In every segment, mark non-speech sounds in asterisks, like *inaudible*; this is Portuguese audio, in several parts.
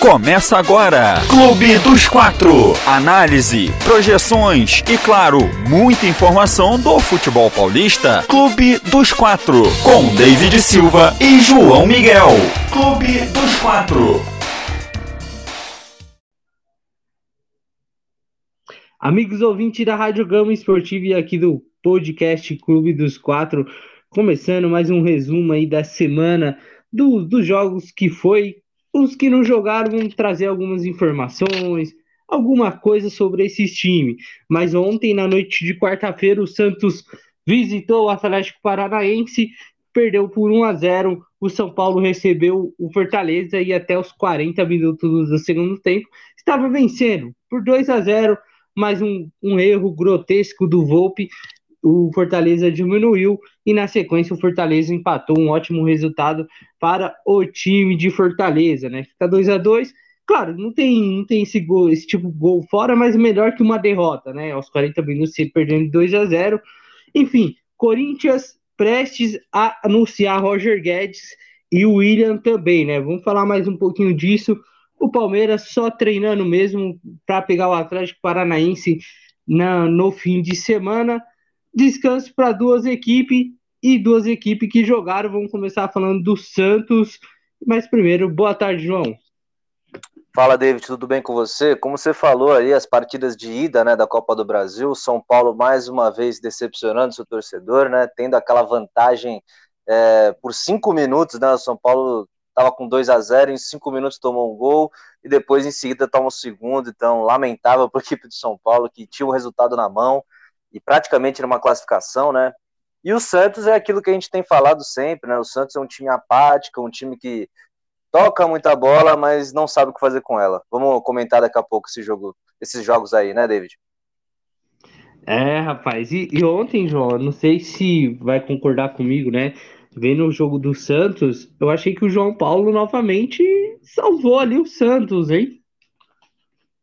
Começa agora, Clube dos Quatro. Análise, projeções e, claro, muita informação do futebol paulista. Clube dos Quatro, com David Silva e João Miguel. Clube dos Quatro. Amigos ouvintes da Rádio Gama Esportiva e aqui do podcast Clube dos Quatro, começando mais um resumo aí da semana do, dos jogos que foi. Os que não jogaram vão trazer algumas informações, alguma coisa sobre esses times. Mas ontem, na noite de quarta-feira, o Santos visitou o Atlético Paranaense, perdeu por 1 a 0. O São Paulo recebeu o Fortaleza e até os 40 minutos do segundo tempo estava vencendo por 2 a 0 mais um, um erro grotesco do Volpe o Fortaleza diminuiu e na sequência o Fortaleza empatou um ótimo resultado para o time de Fortaleza, né? Fica 2 a 2 Claro, não tem, não tem esse, gol, esse tipo de gol fora, mas melhor que uma derrota, né? Aos 40 minutos, ele perdendo 2 a 0 Enfim, Corinthians prestes a anunciar Roger Guedes e o William também, né? Vamos falar mais um pouquinho disso. O Palmeiras só treinando mesmo para pegar o Atlético Paranaense na, no fim de semana descanso para duas equipes e duas equipes que jogaram. Vamos começar falando do Santos. Mas primeiro, boa tarde, João. Fala, David, tudo bem com você? Como você falou aí, as partidas de ida né, da Copa do Brasil, São Paulo mais uma vez decepcionando seu torcedor, né, tendo aquela vantagem é, por cinco minutos, né, o São Paulo estava com 2 a 0 em cinco minutos tomou um gol e depois em seguida toma o segundo, então lamentável para a equipe de São Paulo que tinha o resultado na mão, e praticamente numa classificação, né? E o Santos é aquilo que a gente tem falado sempre, né? O Santos é um time apático, um time que toca muita bola, mas não sabe o que fazer com ela. Vamos comentar daqui a pouco esse jogo, esses jogos aí, né, David? É, rapaz. E, e ontem, João, não sei se vai concordar comigo, né? Vendo o jogo do Santos, eu achei que o João Paulo novamente salvou ali o Santos, hein?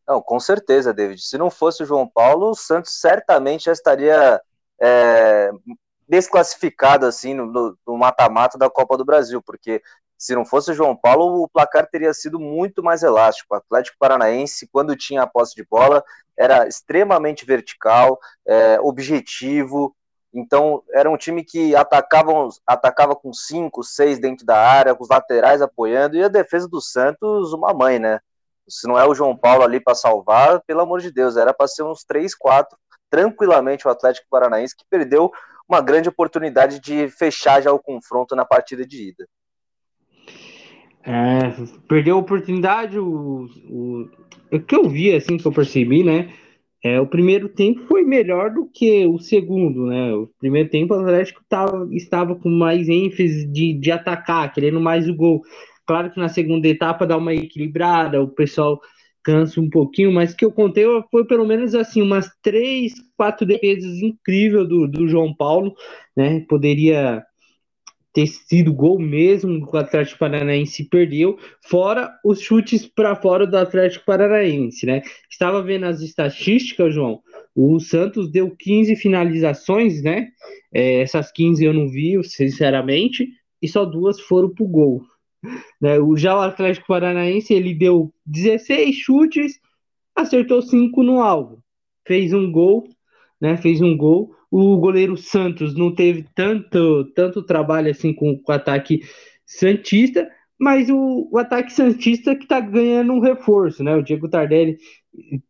Não, com certeza, David. Se não fosse o João Paulo, o Santos certamente já estaria é, desclassificado assim no mata-mata da Copa do Brasil, porque se não fosse o João Paulo, o placar teria sido muito mais elástico. O Atlético Paranaense, quando tinha a posse de bola, era extremamente vertical, é, objetivo. Então, era um time que atacava, atacava com cinco, seis dentro da área, com os laterais apoiando, e a defesa do Santos, uma mãe, né? Se não é o João Paulo ali para salvar, pelo amor de Deus, era para ser uns 3, 4, tranquilamente o Atlético Paranaense, que perdeu uma grande oportunidade de fechar já o confronto na partida de ida. É, perdeu a oportunidade, o, o, o que eu vi, assim, que eu percebi, né? É, o primeiro tempo foi melhor do que o segundo, né? O primeiro tempo o Atlético tava, estava com mais ênfase de, de atacar, querendo mais o gol. Claro que na segunda etapa dá uma equilibrada, o pessoal cansa um pouquinho, mas que eu contei foi pelo menos assim, umas três, quatro defesas incríveis do, do João Paulo, né? Poderia ter sido gol mesmo que o Atlético Paranaense perdeu, fora os chutes para fora do Atlético Paranaense, né? Estava vendo as estatísticas, João. O Santos deu 15 finalizações, né? É, essas 15 eu não vi, sinceramente, e só duas foram pro gol. Né? O, já o Atlético Paranaense ele deu 16 chutes, acertou 5 no alvo, fez um gol, né? Fez um gol. O goleiro Santos não teve tanto, tanto trabalho assim com, com o ataque Santista, mas o, o ataque Santista que tá ganhando um reforço, né? O Diego Tardelli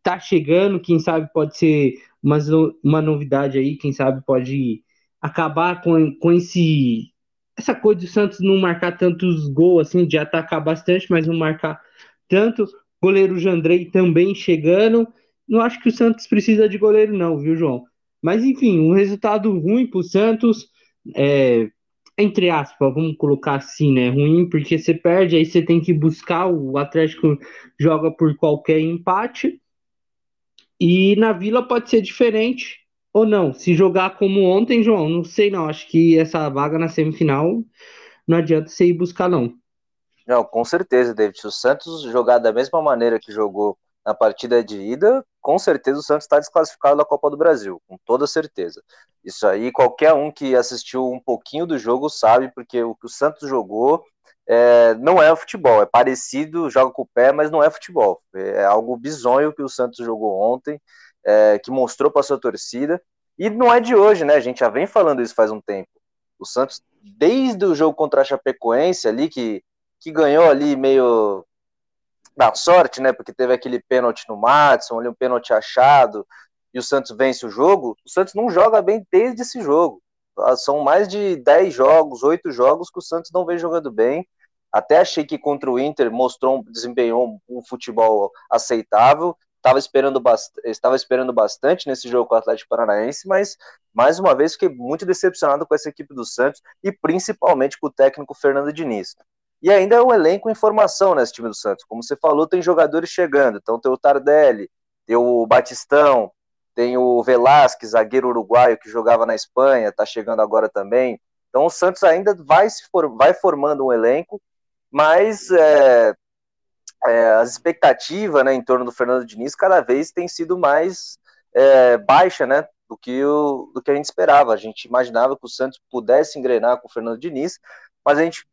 tá chegando, quem sabe pode ser uma, uma novidade aí, quem sabe pode acabar com, com esse essa coisa do Santos não marcar tantos gols, assim, de atacar bastante, mas não marcar tanto. Goleiro Jandrei também chegando. Não acho que o Santos precisa de goleiro, não, viu, João? Mas, enfim, um resultado ruim para o Santos, é, entre aspas, vamos colocar assim, né? Ruim, porque você perde, aí você tem que buscar. O Atlético joga por qualquer empate. E na Vila pode ser diferente. Ou não, se jogar como ontem, João, não sei não. Acho que essa vaga na semifinal não adianta você ir buscar, não. Não, com certeza, David. Se o Santos jogar da mesma maneira que jogou na partida de ida, com certeza o Santos está desclassificado da Copa do Brasil, com toda certeza. Isso aí, qualquer um que assistiu um pouquinho do jogo sabe, porque o que o Santos jogou é, não é futebol, é parecido, joga com o pé, mas não é futebol. É algo bizonho que o Santos jogou ontem, é, que mostrou para sua torcida, e não é de hoje, né? A gente já vem falando isso faz um tempo. O Santos, desde o jogo contra a Chapecoense ali, que, que ganhou ali meio da sorte, né? Porque teve aquele pênalti no Matson, ali um pênalti achado, e o Santos vence o jogo. O Santos não joga bem desde esse jogo. São mais de 10 jogos, 8 jogos que o Santos não vem jogando bem. Até achei que contra o Inter mostrou, desempenhou um futebol aceitável. Estava esperando, bast estava esperando bastante nesse jogo com o Atlético Paranaense, mas mais uma vez fiquei muito decepcionado com essa equipe do Santos e principalmente com o técnico Fernando Diniz. E ainda é um elenco em formação nesse time do Santos. Como você falou, tem jogadores chegando. Então tem o Tardelli, tem o Batistão, tem o Velasquez, zagueiro uruguaio que jogava na Espanha, está chegando agora também. Então o Santos ainda vai, se for, vai formando um elenco mas é, é, as expectativas né, em torno do Fernando Diniz cada vez tem sido mais é, baixa né, do, que o, do que a gente esperava. A gente imaginava que o Santos pudesse engrenar com o Fernando Diniz, mas a gente,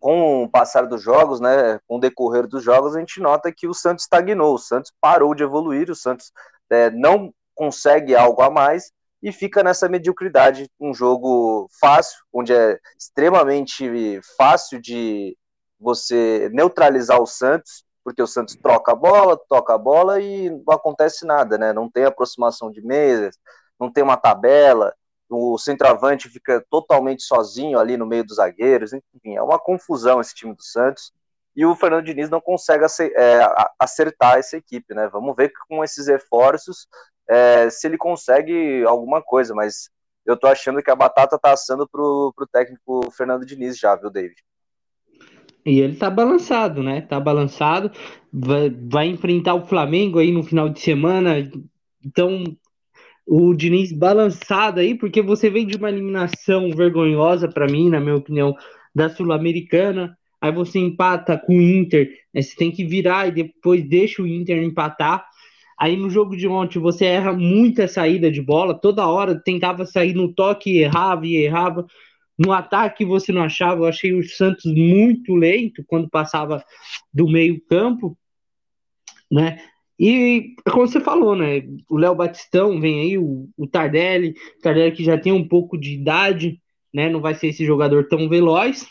com o passar dos jogos, né, com o decorrer dos jogos, a gente nota que o Santos estagnou, o Santos parou de evoluir, o Santos é, não consegue algo a mais e fica nessa mediocridade, um jogo fácil, onde é extremamente fácil de você neutralizar o Santos, porque o Santos troca a bola, toca a bola e não acontece nada, né? Não tem aproximação de mesas, não tem uma tabela, o centroavante fica totalmente sozinho ali no meio dos zagueiros, enfim, é uma confusão esse time do Santos. E o Fernando Diniz não consegue é, acertar essa equipe, né? Vamos ver com esses reforços é, se ele consegue alguma coisa, mas eu tô achando que a batata tá assando pro, pro técnico Fernando Diniz já, viu, David? E ele tá balançado, né? Tá balançado. Vai, vai enfrentar o Flamengo aí no final de semana. Então, o Diniz balançado aí, porque você vem de uma eliminação vergonhosa para mim, na minha opinião, da Sul-Americana. Aí você empata com o Inter, né? você tem que virar e depois deixa o Inter empatar. Aí no jogo de ontem você erra muita saída de bola, toda hora tentava sair no toque errava e errava. No ataque você não achava, eu achei o Santos muito lento quando passava do meio-campo, né? E como você falou, né? O Léo Batistão vem aí, o, o Tardelli, Tardelli que já tem um pouco de idade, né? Não vai ser esse jogador tão veloz.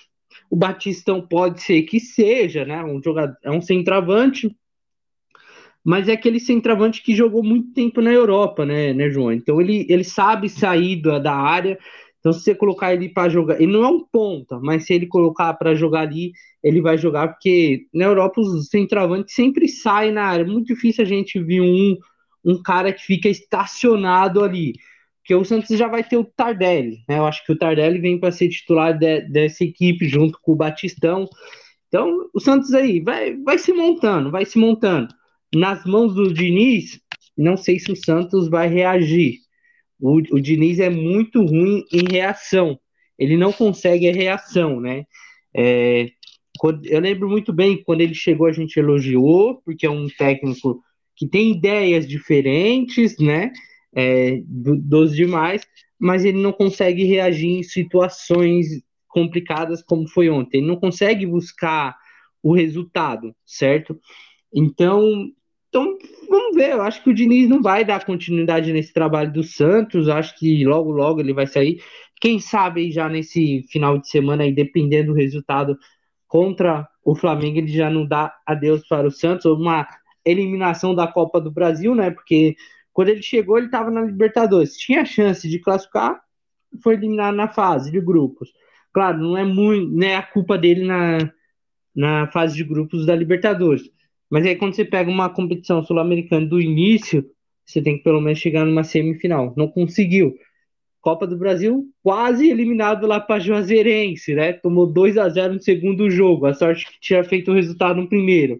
O Batistão pode ser que seja, né? Um jogador, é um centroavante, mas é aquele centroavante que jogou muito tempo na Europa, né, né João? Então ele, ele sabe sair da, da área então, se você colocar ele para jogar, ele não é um ponta, mas se ele colocar para jogar ali, ele vai jogar, porque na Europa os centroavantes sempre saem na área. É muito difícil a gente ver um, um cara que fica estacionado ali. Porque o Santos já vai ter o Tardelli, né? Eu acho que o Tardelli vem para ser titular de, dessa equipe junto com o Batistão. Então, o Santos aí vai, vai se montando, vai se montando. Nas mãos do Diniz, não sei se o Santos vai reagir o, o Diniz é muito ruim em reação. Ele não consegue a reação, né? É, eu lembro muito bem quando ele chegou, a gente elogiou, porque é um técnico que tem ideias diferentes, né? É, do, dos demais, mas ele não consegue reagir em situações complicadas como foi ontem. Ele não consegue buscar o resultado, certo? Então, então, vamos ver. Eu acho que o Diniz não vai dar continuidade nesse trabalho do Santos. Acho que logo, logo ele vai sair. Quem sabe já nesse final de semana, aí, dependendo do resultado contra o Flamengo, ele já não dá adeus para o Santos, uma eliminação da Copa do Brasil, né? Porque quando ele chegou, ele estava na Libertadores. Tinha chance de classificar, foi eliminado na fase de grupos. Claro, não é muito, não é a culpa dele na, na fase de grupos da Libertadores mas aí quando você pega uma competição sul-americana do início, você tem que pelo menos chegar numa semifinal. Não conseguiu. Copa do Brasil quase eliminado lá para Juazeirense, né? Tomou 2 a 0 no segundo jogo. A sorte que tinha feito o resultado no primeiro.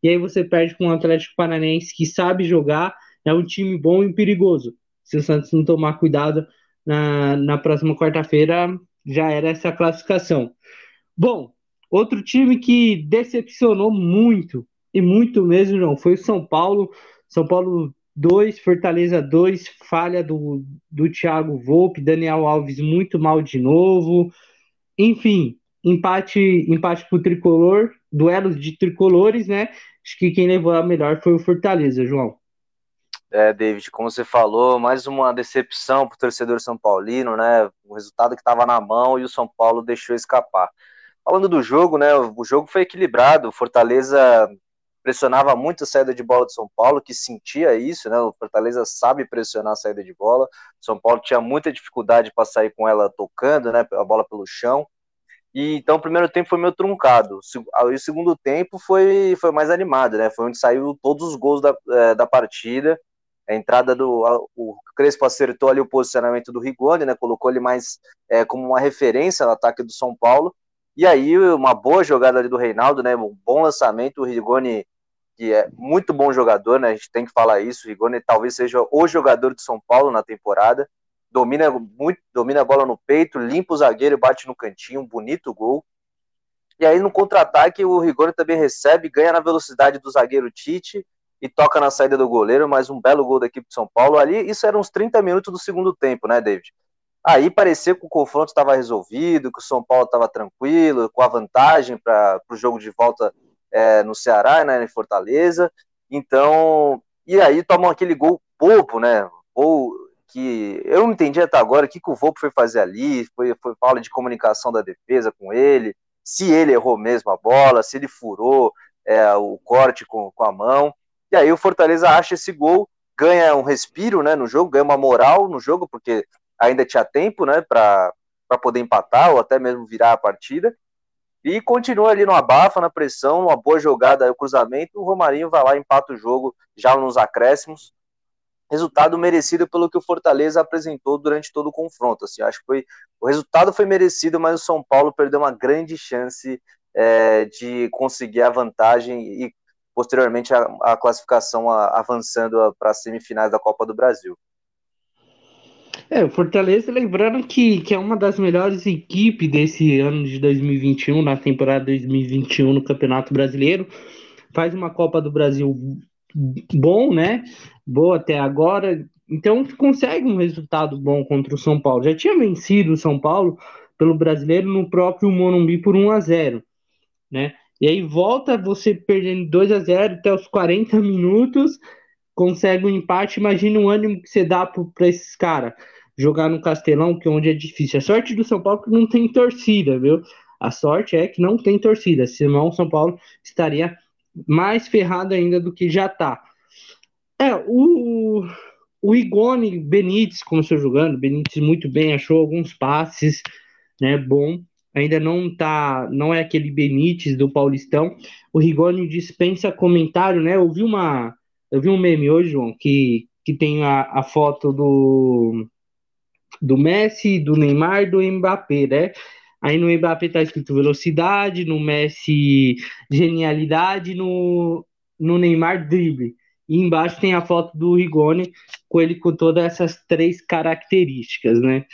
E aí você perde com o Atlético Paranaense que sabe jogar, é um time bom e perigoso. Se o Santos não tomar cuidado na, na próxima quarta-feira, já era essa classificação. Bom, outro time que decepcionou muito e muito mesmo, João, foi o São Paulo. São Paulo 2, Fortaleza 2, falha do, do Thiago Volpe, Daniel Alves muito mal de novo. Enfim, empate, empate pro tricolor, duelos de tricolores, né? Acho que quem levou a melhor foi o Fortaleza, João. É, David, como você falou, mais uma decepção para torcedor São Paulino, né? O resultado que estava na mão e o São Paulo deixou escapar. Falando do jogo, né? O jogo foi equilibrado. O Fortaleza pressionava muito a saída de bola do São Paulo, que sentia isso, né? O Fortaleza sabe pressionar a saída de bola. O São Paulo tinha muita dificuldade para sair com ela tocando, né? A bola pelo chão. E então o primeiro tempo foi meio truncado. O segundo tempo foi, foi mais animado, né? Foi onde saiu todos os gols da, é, da partida. A entrada do. A, o Crespo acertou ali o posicionamento do Rigoni, né? Colocou ele mais é, como uma referência no ataque do São Paulo. E aí, uma boa jogada ali do Reinaldo, né? Um bom lançamento. O Rigoni que é muito bom jogador, né? A gente tem que falar isso. O Rigoni talvez seja o jogador de São Paulo na temporada. Domina muito, domina a bola no peito, limpa o zagueiro bate no cantinho, um bonito gol. E aí no contra-ataque o Rigoni também recebe, ganha na velocidade do zagueiro Tite e toca na saída do goleiro, mais um belo gol da equipe de São Paulo. Ali, isso eram uns 30 minutos do segundo tempo, né, David? Aí parecia que o confronto estava resolvido, que o São Paulo estava tranquilo, com a vantagem para o jogo de volta é, no Ceará, né, em Fortaleza. Então, e aí tomam aquele gol bobo, né? Ou que eu não entendi até agora o que, que o Volpe foi fazer ali, foi, foi falta de comunicação da defesa com ele, se ele errou mesmo a bola, se ele furou é, o corte com, com a mão. E aí o Fortaleza acha esse gol, ganha um respiro né, no jogo, ganha uma moral no jogo, porque ainda tinha tempo né, para poder empatar ou até mesmo virar a partida. E continua ali no abafa, na pressão, uma boa jogada, o cruzamento, o Romarinho vai lá empata o jogo já nos acréscimos. Resultado merecido pelo que o Fortaleza apresentou durante todo o confronto. Assim, acho que foi o resultado foi merecido, mas o São Paulo perdeu uma grande chance é, de conseguir a vantagem e posteriormente a, a classificação a, avançando para as semifinais da Copa do Brasil. É, o Fortaleza, lembrando que, que é uma das melhores equipes desse ano de 2021, na temporada 2021 no Campeonato Brasileiro, faz uma Copa do Brasil bom, né? Boa até agora, então consegue um resultado bom contra o São Paulo. Já tinha vencido o São Paulo pelo brasileiro no próprio Morumbi por 1 a 0 né? E aí volta você perdendo 2 a 0 até os 40 minutos, consegue um empate. Imagina o ânimo que você dá para esses caras jogar no Castelão, que é onde é difícil. A sorte do São Paulo é que não tem torcida, viu? A sorte é que não tem torcida, senão o São Paulo estaria mais ferrado ainda do que já tá. É, o, o Igone Benítez começou jogando, Benítez muito bem, achou alguns passes, né, bom. Ainda não tá, não é aquele Benítez do Paulistão. O Rigoni dispensa comentário, né? Eu vi uma, eu vi um meme hoje, João, que, que tem a, a foto do do Messi, do Neymar e do Mbappé, né? Aí no Mbappé tá escrito velocidade, no Messi genialidade, no, no Neymar drible. E embaixo tem a foto do Rigoni com ele com todas essas três características, né?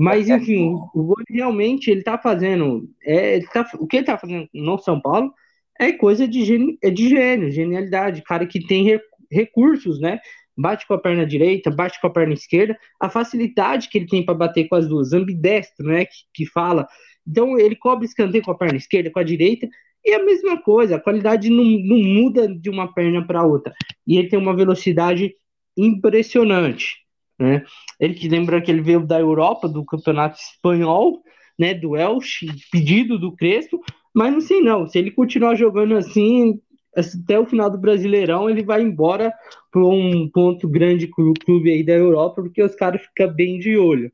Mas enfim, o Rigoni realmente ele tá fazendo, é, tá, o que ele tá fazendo no São Paulo é coisa de, geni, é de gênio, genialidade, cara que tem recursos, né? Bate com a perna direita, bate com a perna esquerda, a facilidade que ele tem para bater com as duas, ambidestro, né, que, que fala. Então ele cobre escanteio com a perna esquerda, com a direita, e a mesma coisa, a qualidade não, não muda de uma perna para outra. E ele tem uma velocidade impressionante, né? Ele que lembra que ele veio da Europa, do campeonato espanhol, né, do Elche, pedido do Crespo, mas não sei não, se ele continuar jogando assim, até o final do Brasileirão ele vai embora para um ponto grande clube aí da Europa, porque os caras ficam bem de olho.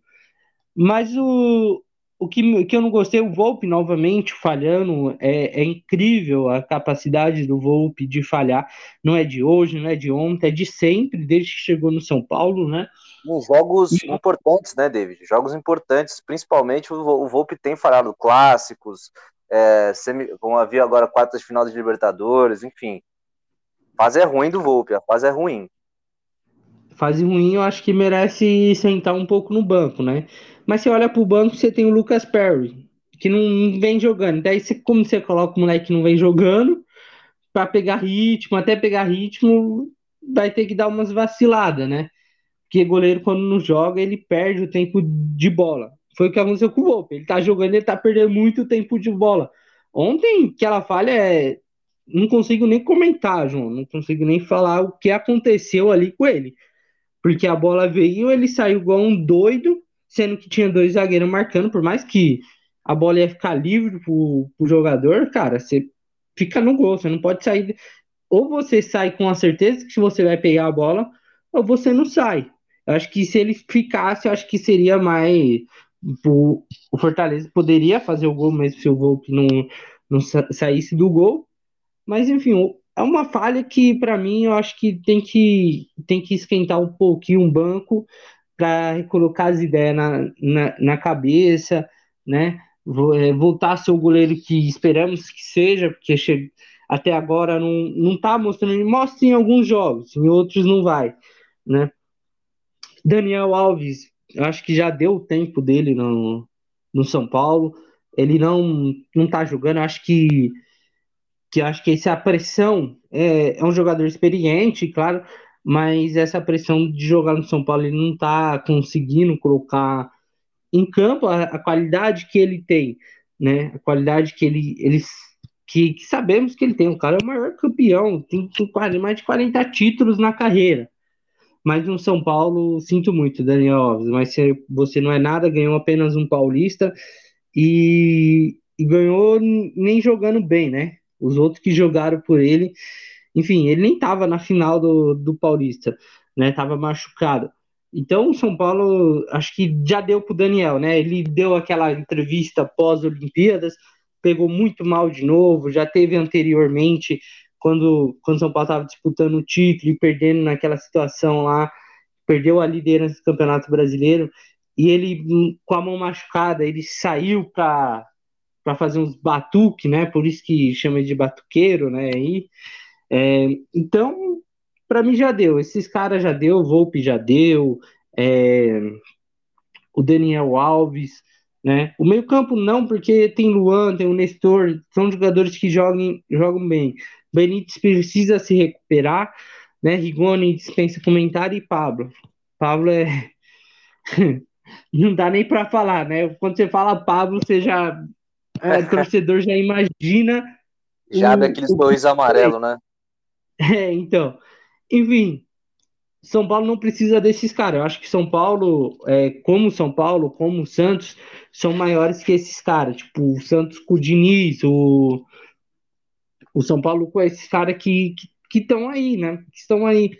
Mas o, o que, o que eu não gostei, o Volpe novamente falhando, é, é incrível a capacidade do Volpe de falhar. Não é de hoje, não é de ontem, é de sempre, desde que chegou no São Paulo, né? Nos jogos e... importantes, né, David? Jogos importantes, principalmente o Volpe tem falhado clássicos, é, semi, vão haver agora quartas de final de Libertadores, enfim. Fase é ruim do Volpe, a fase é ruim. Fase ruim, eu acho que merece sentar um pouco no banco, né? Mas você olha pro banco, você tem o Lucas Perry, que não vem jogando. Daí, você, como você coloca o moleque que não vem jogando, para pegar ritmo, até pegar ritmo, vai ter que dar umas vaciladas, né? Porque goleiro, quando não joga, ele perde o tempo de bola. Foi o que aconteceu com o Volpe. Ele tá jogando, ele tá perdendo muito tempo de bola. Ontem, que ela falha é. Não consigo nem comentar, João. Não consigo nem falar o que aconteceu ali com ele. Porque a bola veio, ele saiu igual um doido, sendo que tinha dois zagueiros marcando, por mais que a bola ia ficar livre pro, pro jogador, cara, você fica no gol, você não pode sair. Ou você sai com a certeza que você vai pegar a bola, ou você não sai. Eu acho que se ele ficasse, eu acho que seria mais. O, o Fortaleza poderia fazer o gol mesmo se o Volpe não, não saísse do gol. Mas, enfim, é uma falha que, para mim, eu acho que tem que, tem que esquentar um pouquinho o banco para colocar as ideias na, na, na cabeça, né? É, voltar a ser o goleiro que esperamos que seja, porque chega, até agora não, não tá mostrando, mostra em alguns jogos, em outros não vai, né? Daniel Alves, acho que já deu o tempo dele no, no São Paulo. Ele não não tá jogando, acho que que acho que essa pressão é, é um jogador experiente, claro, mas essa pressão de jogar no São Paulo ele não tá conseguindo colocar em campo a, a qualidade que ele tem, né? A qualidade que ele, ele que, que, sabemos que ele tem. O cara é o maior campeão, tem, tem mais de 40 títulos na carreira. Mas no São Paulo, sinto muito, Daniel Alves, mas você não é nada, ganhou apenas um paulista e, e ganhou nem jogando bem, né? Os outros que jogaram por ele, enfim, ele nem estava na final do, do Paulista, né? Tava machucado. Então, o São Paulo, acho que já deu para o Daniel, né? Ele deu aquela entrevista pós-Olimpíadas, pegou muito mal de novo, já teve anteriormente quando, quando São Paulo estava disputando o título e perdendo naquela situação lá, perdeu a liderança do Campeonato Brasileiro, e ele, com a mão machucada, ele saiu para fazer uns batuque, né? Por isso que chama de batuqueiro, né? E, é, então, para mim já deu. Esses caras já deu, o Volpe já deu, é, o Daniel Alves, né? O meio-campo não, porque tem Luan, tem o Nestor, são jogadores que jogam, jogam bem. Benítez precisa se recuperar, né? Rigoni dispensa comentário e Pablo. Pablo é. *laughs* Não dá nem para falar, né? Quando você fala Pablo, você já. É, *laughs* torcedor já imagina. Já o, daqueles dois amarelo, né? *laughs* É, então. Enfim, São Paulo não precisa desses caras. Eu acho que São Paulo, é, como São Paulo, como o Santos, são maiores que esses caras. Tipo, o Santos com o Diniz, o, o São Paulo com esses caras que estão aí, né? Que estão aí.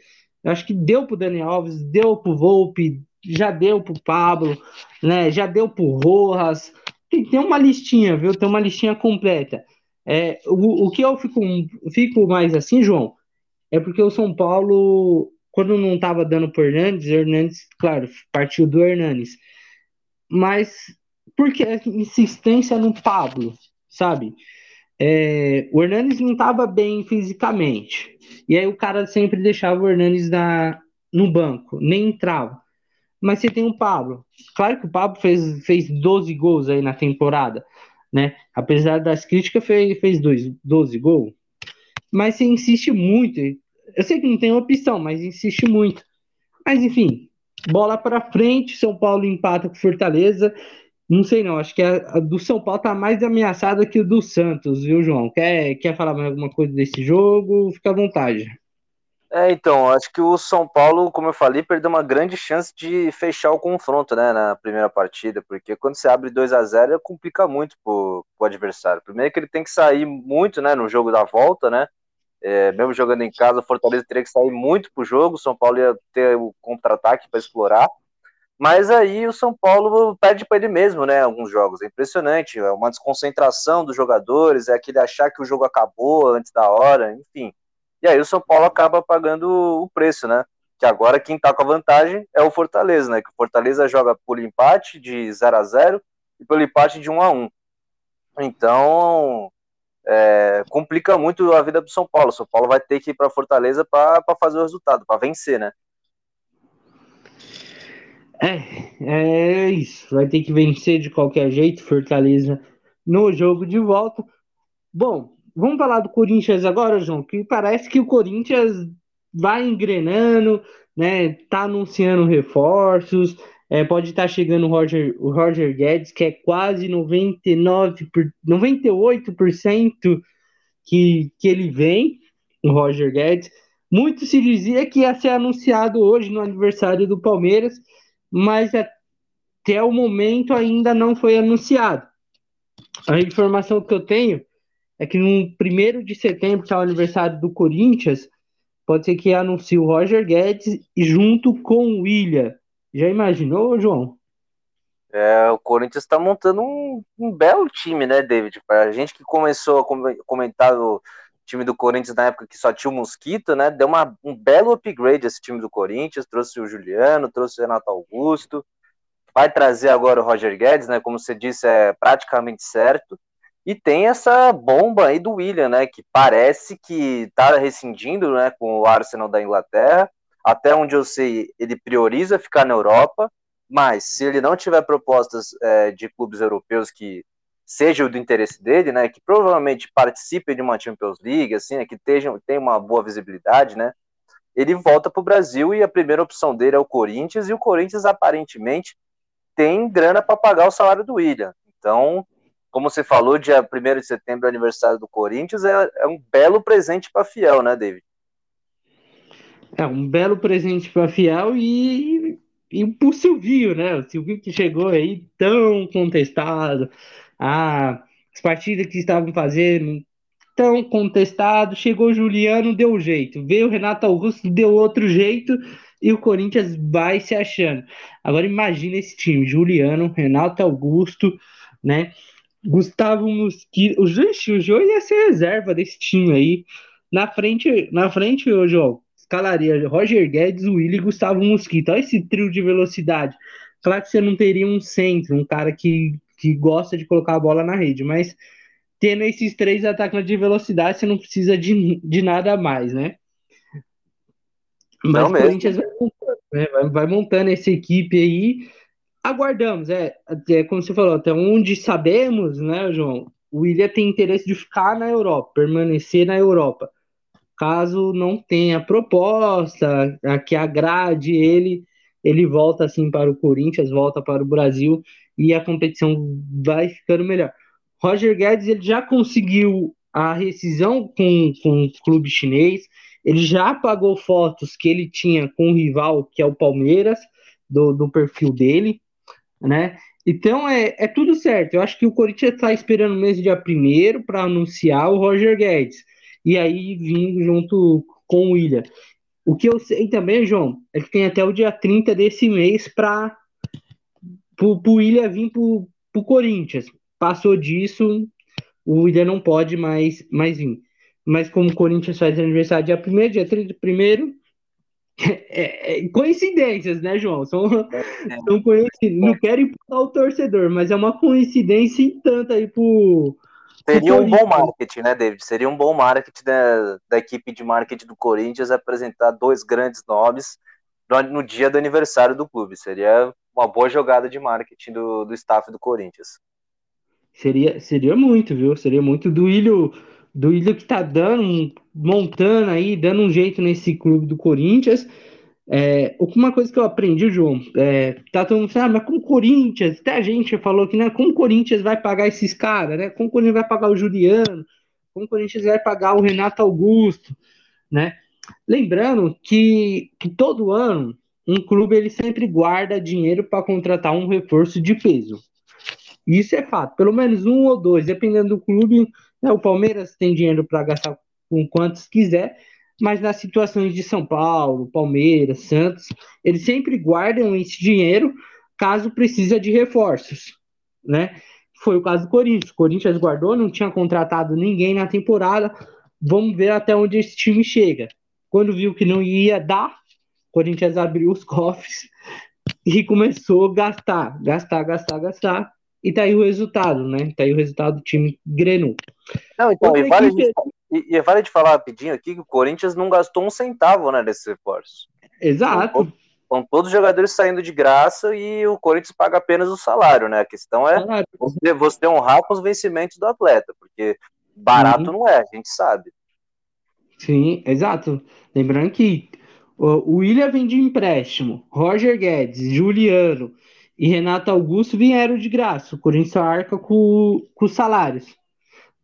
Eu acho que deu pro Dani Alves, deu pro Volpe, já deu pro Pablo, né? Já deu pro Rojas. Tem, tem uma listinha, viu? Tem uma listinha completa. É, o, o que eu fico, fico mais assim, João, é porque o São Paulo, quando não estava dando pro Hernandes, o Hernandes, claro, partiu do Hernandes. Mas por que a insistência no Pablo, sabe? É, o Hernanes não estava bem fisicamente. E aí o cara sempre deixava o Hernanes na, no banco, nem entrava. Mas você tem o Pablo. Claro que o Pablo fez, fez 12 gols aí na temporada, né? Apesar das críticas, fez, fez dois, 12 gols. Mas você insiste muito. Eu sei que não tem opção, mas insiste muito. Mas enfim, bola para frente, São Paulo empata com Fortaleza não sei não, acho que a, a, do São Paulo tá mais ameaçada que o do Santos, viu, João? Quer, quer falar mais alguma coisa desse jogo? Fica à vontade. É, então, acho que o São Paulo, como eu falei, perdeu uma grande chance de fechar o confronto, né, na primeira partida, porque quando você abre 2 a 0 complica muito pro, pro adversário. Primeiro que ele tem que sair muito, né, no jogo da volta, né, é, mesmo jogando em casa, o Fortaleza teria que sair muito pro jogo, o São Paulo ia ter o contra-ataque para explorar, mas aí o São Paulo perde para ele mesmo, né? Alguns jogos. É impressionante. É uma desconcentração dos jogadores, é aquele achar que o jogo acabou antes da hora, enfim. E aí o São Paulo acaba pagando o preço, né? Que agora quem tá com a vantagem é o Fortaleza, né? Que o Fortaleza joga por empate de 0 a 0 e pelo empate de 1 a 1 Então, é, complica muito a vida do São Paulo. O São Paulo vai ter que ir para Fortaleza para fazer o resultado, para vencer, né? É, é isso. Vai ter que vencer de qualquer jeito, Fortaleza no jogo de volta. Bom, vamos falar do Corinthians agora, João, que parece que o Corinthians vai engrenando, né? Tá anunciando reforços, É, pode estar chegando o Roger, o Roger Guedes, que é quase 99 por, 98% que, que ele vem, o Roger Guedes. Muito se dizia que ia ser anunciado hoje no aniversário do Palmeiras, mas até o momento ainda não foi anunciado. A informação que eu tenho é que no 1 de setembro, que é o aniversário do Corinthians, pode ser que anuncie o Roger Guedes junto com o William. Já imaginou, João? É, o Corinthians está montando um, um, belo time, né, David? Para a gente que começou a comentar time do Corinthians na época que só tinha o Mosquito, né? Deu uma, um belo upgrade esse time do Corinthians, trouxe o Juliano, trouxe o Renato Augusto, vai trazer agora o Roger Guedes, né? Como você disse, é praticamente certo. E tem essa bomba aí do William, né? Que parece que tá rescindindo, né? Com o Arsenal da Inglaterra até onde eu sei, ele prioriza ficar na Europa, mas se ele não tiver propostas é, de clubes europeus que seja do interesse dele, né, que provavelmente participe de uma Champions League, assim, né, que tenha, tenha uma boa visibilidade, né, ele volta para o Brasil e a primeira opção dele é o Corinthians, e o Corinthians aparentemente tem grana para pagar o salário do William. Então, como você falou, dia 1 de setembro, aniversário do Corinthians, é, é um belo presente para Fiel, né, David? É um belo presente para Fiel e, e para o Silvio, né? O Silvio que chegou aí tão contestado, as partidas que estavam fazendo tão contestado, chegou o Juliano, deu jeito, veio o Renato Augusto, deu outro jeito e o Corinthians vai se achando. Agora imagina esse time, Juliano, Renato Augusto, né? Gustavo Mosquito, o Jô ia ser reserva desse time aí. Na frente, na frente, João, escalaria Roger Guedes, Willi e Gustavo Mosquito. Olha esse trio de velocidade. Claro que você não teria um centro, um cara que, que gosta de colocar a bola na rede, mas tendo esses três atacantes de velocidade, você não precisa de, de nada mais, né? Mas o Corinthians vai montando, né? vai, vai montando essa equipe aí. Aguardamos, é, é como você falou, até onde sabemos, né, João? O William tem interesse de ficar na Europa, permanecer na Europa caso não tenha proposta que agrade ele, ele volta assim para o Corinthians, volta para o Brasil e a competição vai ficando melhor. Roger Guedes ele já conseguiu a rescisão com, com o clube chinês, ele já pagou fotos que ele tinha com o rival, que é o Palmeiras, do, do perfil dele, né? Então é, é tudo certo. Eu acho que o Corinthians está esperando o mês dia primeiro para anunciar o Roger Guedes e aí vim junto com o William. O que eu sei também, João, é que tem até o dia 30 desse mês para o William vir para o Corinthians. Passou disso, o William não pode mais, mais vir. Mas como o Corinthians faz aniversário dia 1 dia 30 primeiro, *laughs* é, é, coincidências, né, João? São, são coincidências. Não quero imputar o torcedor, mas é uma coincidência em tanto aí pro, Seria um bom marketing, né, David? Seria um bom marketing da, da equipe de marketing do Corinthians apresentar dois grandes nomes no, dia do aniversário do clube. Seria uma boa jogada de marketing do, do staff do Corinthians. Seria, seria muito, viu? Seria muito do Ilho, do Ilho que tá dando, montando aí, dando um jeito nesse clube do Corinthians. É, uma coisa que eu aprendi, João, é, tá todo mundo falando, ah, mas como o Corinthians, até a gente falou que, né, como o Corinthians vai pagar esses caras, né, como o Corinthians vai pagar o Juliano, como o Corinthians vai pagar o Renato Augusto, né, lembrando que, que todo ano um clube ele sempre guarda dinheiro para contratar um reforço de peso, isso é fato, pelo menos um ou dois, dependendo do clube, né, o Palmeiras tem dinheiro para gastar com quantos quiser, mas nas situações de São Paulo, Palmeiras, Santos, eles sempre guardam esse dinheiro caso precisa de reforços, né? Foi o caso do Corinthians. O Corinthians guardou, não tinha contratado ninguém na temporada. Vamos ver até onde esse time chega. Quando viu que não ia dar, o Corinthians abriu os cofres *laughs* e começou a gastar, gastar, gastar, gastar. E tá aí o resultado, né? Tá aí o resultado do time Grenu. Não, então, e vale, equipe... E, e vale de falar rapidinho aqui que o Corinthians não gastou um centavo né, nesse reforço. Exato. Com todos os jogadores saindo de graça e o Corinthians paga apenas o salário, né? A questão é você, você honrar com os vencimentos do atleta, porque barato uhum. não é, a gente sabe. Sim, exato. Lembrando que O William vem de empréstimo, Roger Guedes, Juliano e Renato Augusto vieram de graça. O Corinthians arca com, com salários,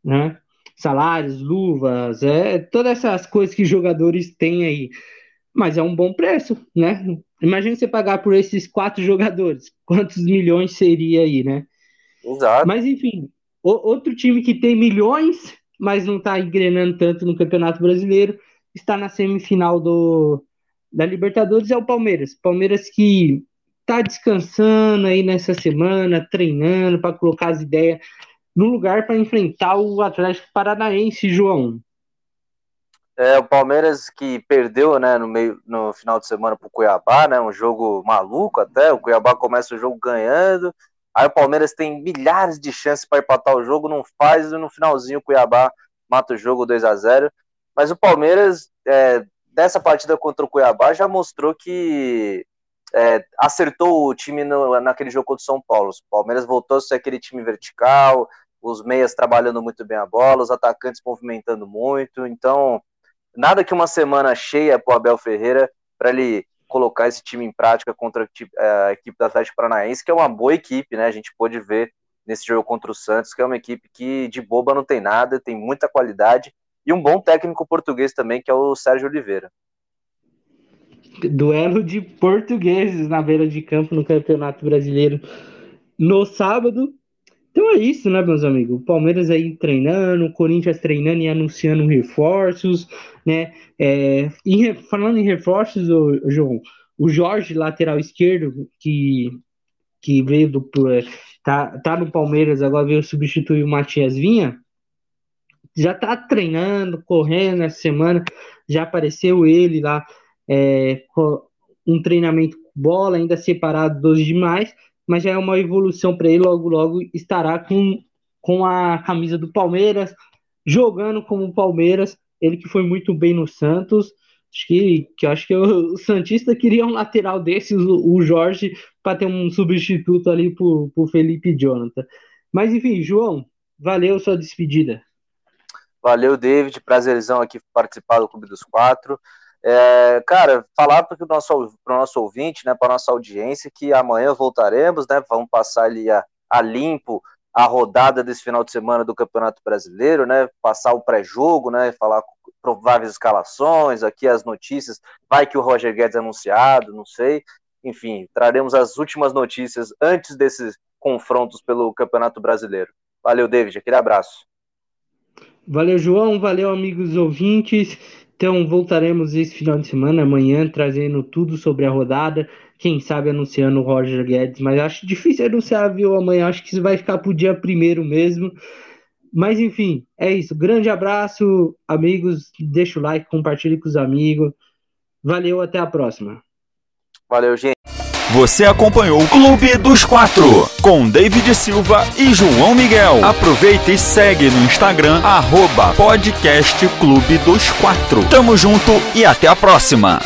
né? Salários, luvas, é, todas essas coisas que jogadores têm aí. Mas é um bom preço, né? Imagina você pagar por esses quatro jogadores. Quantos milhões seria aí, né? Exato. Mas enfim, o, outro time que tem milhões, mas não está engrenando tanto no Campeonato Brasileiro, está na semifinal do, da Libertadores é o Palmeiras. Palmeiras que está descansando aí nessa semana, treinando para colocar as ideias no lugar para enfrentar o Atlético Paranaense, João. É, o Palmeiras que perdeu, né, no meio no final de semana para o Cuiabá, né, um jogo maluco até. O Cuiabá começa o jogo ganhando, aí o Palmeiras tem milhares de chances para empatar o jogo, não faz, e no finalzinho o Cuiabá mata o jogo 2 a 0 Mas o Palmeiras é, dessa partida contra o Cuiabá já mostrou que é, acertou o time no, naquele jogo contra o São Paulo. O Palmeiras voltou a ser aquele time vertical, os meias trabalhando muito bem a bola, os atacantes movimentando muito. Então, nada que uma semana cheia para o Abel Ferreira para ele colocar esse time em prática contra a equipe do Atlético Paranaense, que é uma boa equipe, né? A gente pôde ver nesse jogo contra o Santos, que é uma equipe que de boba não tem nada, tem muita qualidade e um bom técnico português também, que é o Sérgio Oliveira. Duelo de portugueses na beira de campo no Campeonato Brasileiro no sábado. Então é isso, né, meus amigos? O Palmeiras aí treinando, o Corinthians treinando e anunciando reforços, né? É, e falando em reforços, João, o Jorge, lateral esquerdo, que, que veio do. Tá, tá no Palmeiras, agora veio substituir o Matias Vinha já tá treinando, correndo essa semana, já apareceu ele lá, é, um treinamento bola, ainda separado dos demais, mas já é uma evolução para ele, logo logo estará com, com a camisa do Palmeiras, jogando como Palmeiras, ele que foi muito bem no Santos, acho que, que acho que o, Santista queria um lateral desse, o, o Jorge, para ter um substituto ali para o Felipe Jonathan. Mas enfim, João, valeu sua despedida. Valeu, David. Prazerzão aqui participar do Clube dos Quatro. É, cara, falar para o nosso, nosso ouvinte, né, para nossa audiência, que amanhã voltaremos, né? Vamos passar ali a, a limpo a rodada desse final de semana do Campeonato Brasileiro, né? Passar o pré-jogo, né? Falar prováveis escalações, aqui as notícias. Vai que o Roger Guedes é anunciado, não sei. Enfim, traremos as últimas notícias antes desses confrontos pelo Campeonato Brasileiro. Valeu, David. Aquele abraço. Valeu, João. Valeu, amigos ouvintes. Então, voltaremos esse final de semana, amanhã, trazendo tudo sobre a rodada. Quem sabe anunciando o Roger Guedes, mas acho difícil anunciar, viu? Amanhã acho que isso vai ficar pro dia primeiro mesmo. Mas enfim, é isso. Grande abraço, amigos. Deixa o like, compartilhe com os amigos. Valeu, até a próxima. Valeu, gente. Você acompanhou o Clube dos Quatro com David Silva e João Miguel. Aproveita e segue no Instagram arroba podcast Clube dos Quatro. Tamo junto e até a próxima.